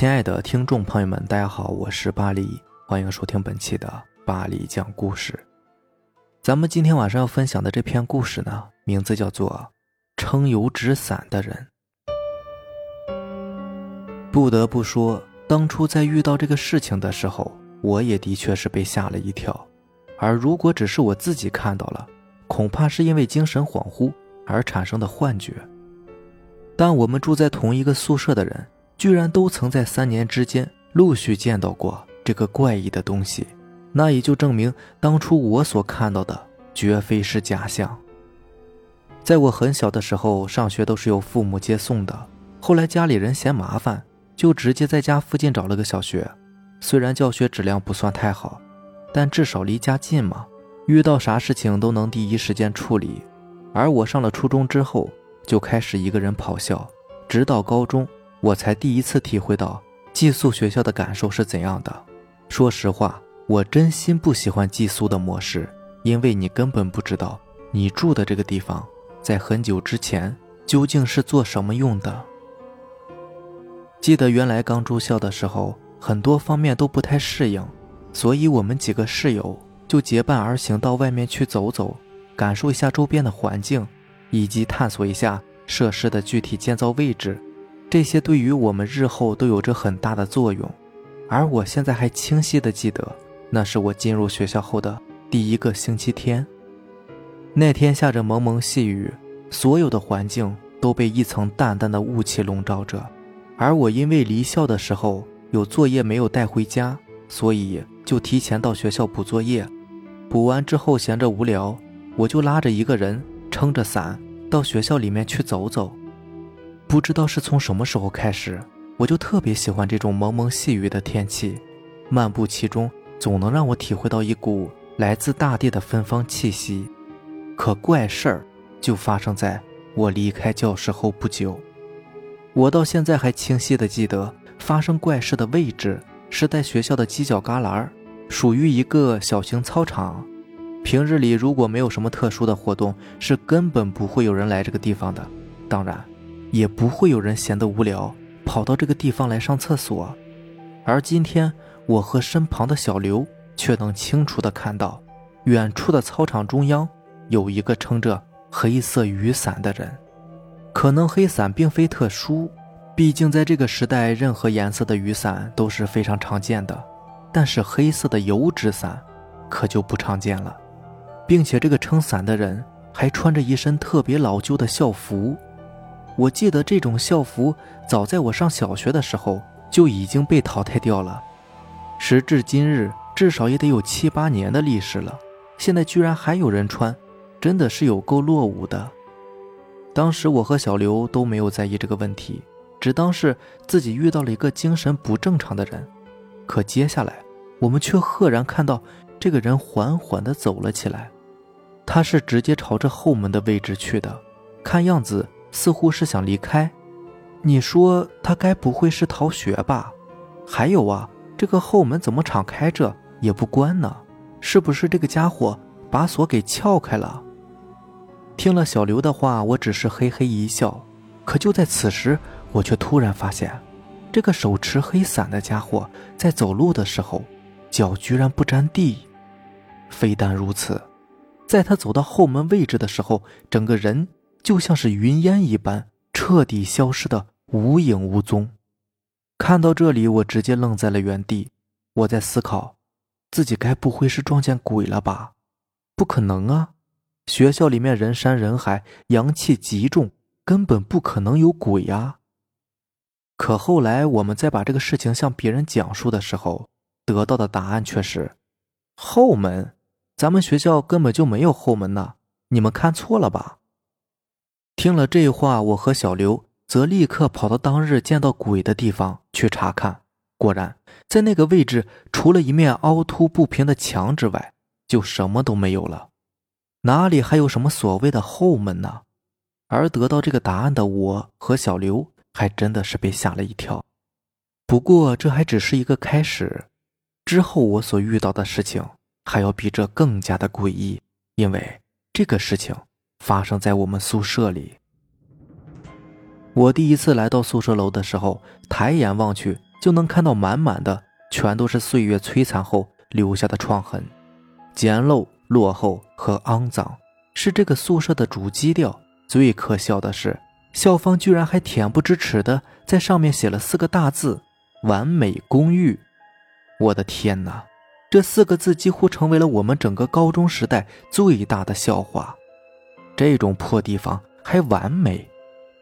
亲爱的听众朋友们，大家好，我是巴黎，欢迎收听本期的巴黎讲故事。咱们今天晚上要分享的这篇故事呢，名字叫做《撑油纸伞的人》。不得不说，当初在遇到这个事情的时候，我也的确是被吓了一跳。而如果只是我自己看到了，恐怕是因为精神恍惚而产生的幻觉。但我们住在同一个宿舍的人。居然都曾在三年之间陆续见到过这个怪异的东西，那也就证明当初我所看到的绝非是假象。在我很小的时候，上学都是由父母接送的，后来家里人嫌麻烦，就直接在家附近找了个小学。虽然教学质量不算太好，但至少离家近嘛，遇到啥事情都能第一时间处理。而我上了初中之后，就开始一个人跑校，直到高中。我才第一次体会到寄宿学校的感受是怎样的。说实话，我真心不喜欢寄宿的模式，因为你根本不知道你住的这个地方在很久之前究竟是做什么用的。记得原来刚住校的时候，很多方面都不太适应，所以我们几个室友就结伴而行到外面去走走，感受一下周边的环境，以及探索一下设施的具体建造位置。这些对于我们日后都有着很大的作用，而我现在还清晰的记得，那是我进入学校后的第一个星期天。那天下着蒙蒙细雨，所有的环境都被一层淡淡的雾气笼罩着，而我因为离校的时候有作业没有带回家，所以就提前到学校补作业。补完之后闲着无聊，我就拉着一个人撑着伞到学校里面去走走。不知道是从什么时候开始，我就特别喜欢这种蒙蒙细雨的天气，漫步其中总能让我体会到一股来自大地的芬芳气息。可怪事儿就发生在我离开教室后不久，我到现在还清晰的记得发生怪事的位置是在学校的犄角旮旯，属于一个小型操场。平日里如果没有什么特殊的活动，是根本不会有人来这个地方的。当然。也不会有人闲得无聊跑到这个地方来上厕所，而今天我和身旁的小刘却能清楚地看到，远处的操场中央有一个撑着黑色雨伞的人。可能黑伞并非特殊，毕竟在这个时代，任何颜色的雨伞都是非常常见的，但是黑色的油纸伞可就不常见了，并且这个撑伞的人还穿着一身特别老旧的校服。我记得这种校服早在我上小学的时候就已经被淘汰掉了，时至今日至少也得有七八年的历史了。现在居然还有人穿，真的是有够落伍的。当时我和小刘都没有在意这个问题，只当是自己遇到了一个精神不正常的人。可接下来，我们却赫然看到这个人缓缓地走了起来，他是直接朝着后门的位置去的，看样子。似乎是想离开，你说他该不会是逃学吧？还有啊，这个后门怎么敞开着也不关呢？是不是这个家伙把锁给撬开了？听了小刘的话，我只是嘿嘿一笑。可就在此时，我却突然发现，这个手持黑伞的家伙在走路的时候，脚居然不沾地。非但如此，在他走到后门位置的时候，整个人。就像是云烟一般，彻底消失的无影无踪。看到这里，我直接愣在了原地。我在思考，自己该不会是撞见鬼了吧？不可能啊！学校里面人山人海，阳气极重，根本不可能有鬼啊。可后来我们在把这个事情向别人讲述的时候，得到的答案却是：后门，咱们学校根本就没有后门呢，你们看错了吧？听了这话，我和小刘则立刻跑到当日见到鬼的地方去查看。果然，在那个位置，除了一面凹凸不平的墙之外，就什么都没有了。哪里还有什么所谓的后门呢？而得到这个答案的我和小刘，还真的是被吓了一跳。不过，这还只是一个开始，之后我所遇到的事情还要比这更加的诡异，因为这个事情。发生在我们宿舍里。我第一次来到宿舍楼的时候，抬眼望去，就能看到满满的全都是岁月摧残后留下的创痕，简陋、落后和肮脏是这个宿舍的主基调。最可笑的是，校方居然还恬不知耻的在上面写了四个大字：“完美公寓”。我的天哪，这四个字几乎成为了我们整个高中时代最大的笑话。这种破地方还完美，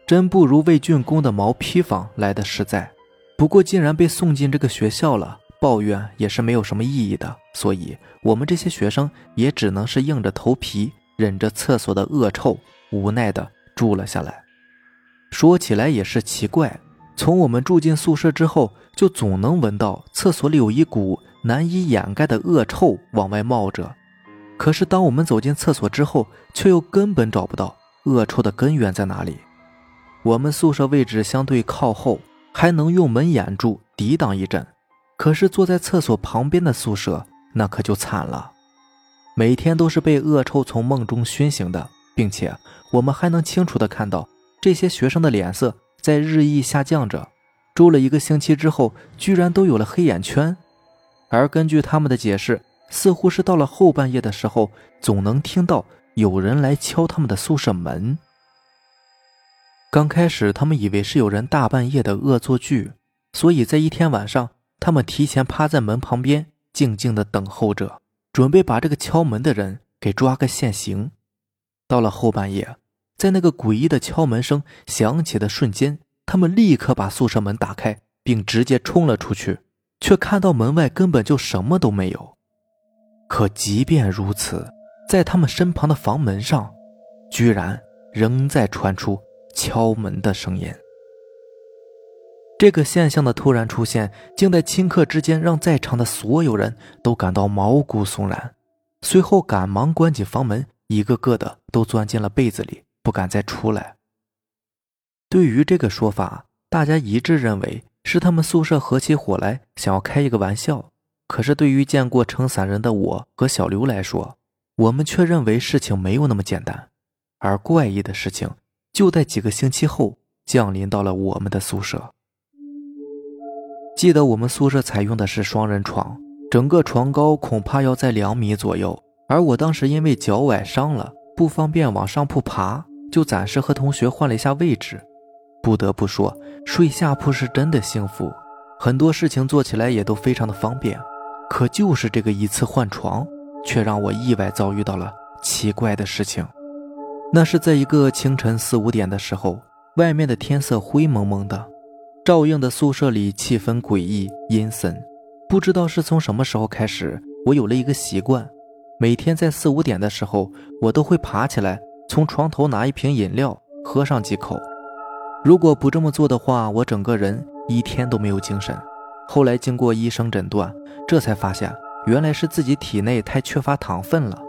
真不如魏竣工的毛坯房来的实在。不过，既然被送进这个学校了，抱怨也是没有什么意义的。所以，我们这些学生也只能是硬着头皮，忍着厕所的恶臭。无奈的住了下来。说起来也是奇怪，从我们住进宿舍之后，就总能闻到厕所里有一股难以掩盖的恶臭往外冒着。可是当我们走进厕所之后，却又根本找不到恶臭的根源在哪里。我们宿舍位置相对靠后，还能用门掩住抵挡一阵。可是坐在厕所旁边的宿舍，那可就惨了，每天都是被恶臭从梦中熏醒的，并且。我们还能清楚的看到这些学生的脸色在日益下降着，住了一个星期之后，居然都有了黑眼圈。而根据他们的解释，似乎是到了后半夜的时候，总能听到有人来敲他们的宿舍门。刚开始，他们以为是有人大半夜的恶作剧，所以在一天晚上，他们提前趴在门旁边，静静的等候着，准备把这个敲门的人给抓个现行。到了后半夜，在那个诡异的敲门声响起的瞬间，他们立刻把宿舍门打开，并直接冲了出去，却看到门外根本就什么都没有。可即便如此，在他们身旁的房门上，居然仍在传出敲门的声音。这个现象的突然出现，竟在顷刻之间让在场的所有人都感到毛骨悚然，随后赶忙关紧房门。一个个的都钻进了被子里，不敢再出来。对于这个说法，大家一致认为是他们宿舍合起伙来，想要开一个玩笑。可是，对于见过撑伞人的我和小刘来说，我们却认为事情没有那么简单。而怪异的事情就在几个星期后降临到了我们的宿舍。记得我们宿舍采用的是双人床，整个床高恐怕要在两米左右。而我当时因为脚崴伤了，不方便往上铺爬，就暂时和同学换了一下位置。不得不说，睡下铺是真的幸福，很多事情做起来也都非常的方便。可就是这个一次换床，却让我意外遭遇到了奇怪的事情。那是在一个清晨四五点的时候，外面的天色灰蒙蒙的，照应的宿舍里气氛诡异阴森。不知道是从什么时候开始，我有了一个习惯。每天在四五点的时候，我都会爬起来，从床头拿一瓶饮料喝上几口。如果不这么做的话，我整个人一天都没有精神。后来经过医生诊断，这才发现原来是自己体内太缺乏糖分了。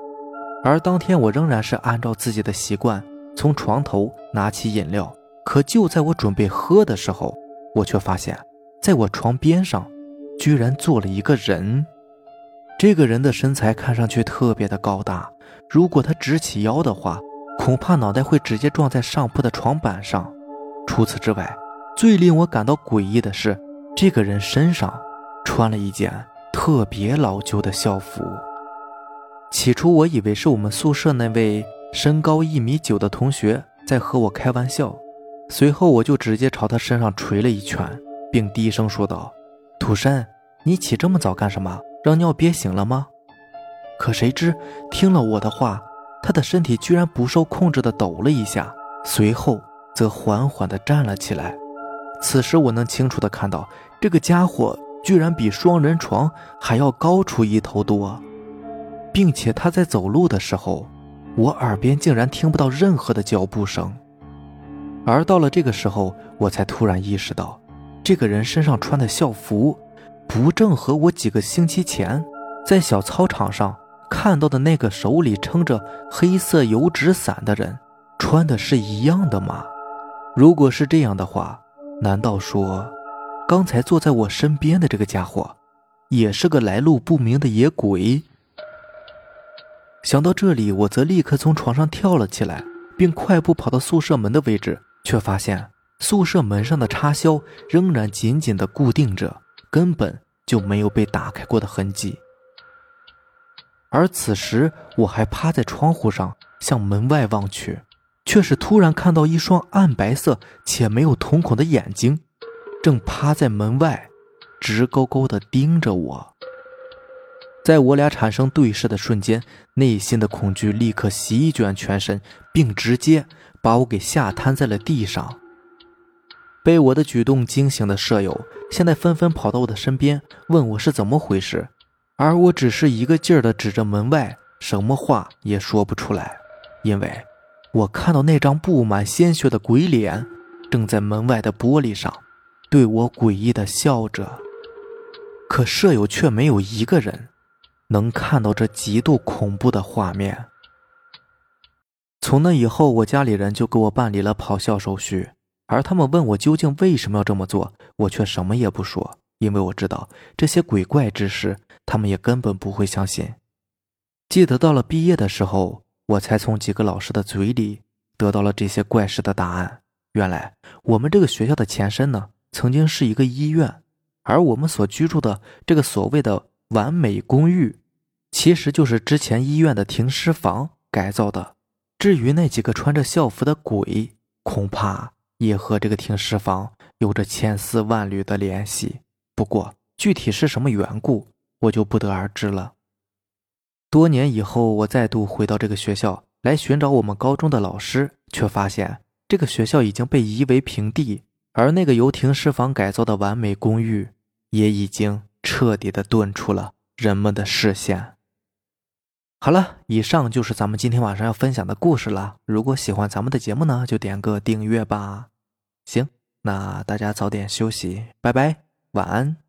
而当天我仍然是按照自己的习惯，从床头拿起饮料。可就在我准备喝的时候，我却发现，在我床边上，居然坐了一个人。这个人的身材看上去特别的高大，如果他直起腰的话，恐怕脑袋会直接撞在上铺的床板上。除此之外，最令我感到诡异的是，这个人身上穿了一件特别老旧的校服。起初我以为是我们宿舍那位身高一米九的同学在和我开玩笑，随后我就直接朝他身上捶了一拳，并低声说道：“土山，你起这么早干什么？”让尿憋醒了吗？可谁知听了我的话，他的身体居然不受控制的抖了一下，随后则缓缓的站了起来。此时我能清楚的看到，这个家伙居然比双人床还要高出一头多，并且他在走路的时候，我耳边竟然听不到任何的脚步声。而到了这个时候，我才突然意识到，这个人身上穿的校服。不正和我几个星期前在小操场上看到的那个手里撑着黑色油纸伞的人穿的是一样的吗？如果是这样的话，难道说刚才坐在我身边的这个家伙也是个来路不明的野鬼？想到这里，我则立刻从床上跳了起来，并快步跑到宿舍门的位置，却发现宿舍门上的插销仍然紧紧地固定着，根本就没有被打开过的痕迹。而此时，我还趴在窗户上向门外望去，却是突然看到一双暗白色且没有瞳孔的眼睛，正趴在门外，直勾勾地盯着我。在我俩产生对视的瞬间，内心的恐惧立刻席卷全身，并直接把我给吓瘫在了地上。被我的举动惊醒的舍友，现在纷纷跑到我的身边，问我是怎么回事，而我只是一个劲儿的指着门外，什么话也说不出来，因为我看到那张布满鲜血的鬼脸，正在门外的玻璃上，对我诡异的笑着，可舍友却没有一个人能看到这极度恐怖的画面。从那以后，我家里人就给我办理了跑校手续。而他们问我究竟为什么要这么做，我却什么也不说，因为我知道这些鬼怪之事，他们也根本不会相信。记得到了毕业的时候，我才从几个老师的嘴里得到了这些怪事的答案。原来我们这个学校的前身呢，曾经是一个医院，而我们所居住的这个所谓的完美公寓，其实就是之前医院的停尸房改造的。至于那几个穿着校服的鬼，恐怕……也和这个停尸房有着千丝万缕的联系，不过具体是什么缘故，我就不得而知了。多年以后，我再度回到这个学校来寻找我们高中的老师，却发现这个学校已经被夷为平地，而那个由停尸房改造的完美公寓也已经彻底的遁出了人们的视线。好了，以上就是咱们今天晚上要分享的故事了。如果喜欢咱们的节目呢，就点个订阅吧。行，那大家早点休息，拜拜，晚安。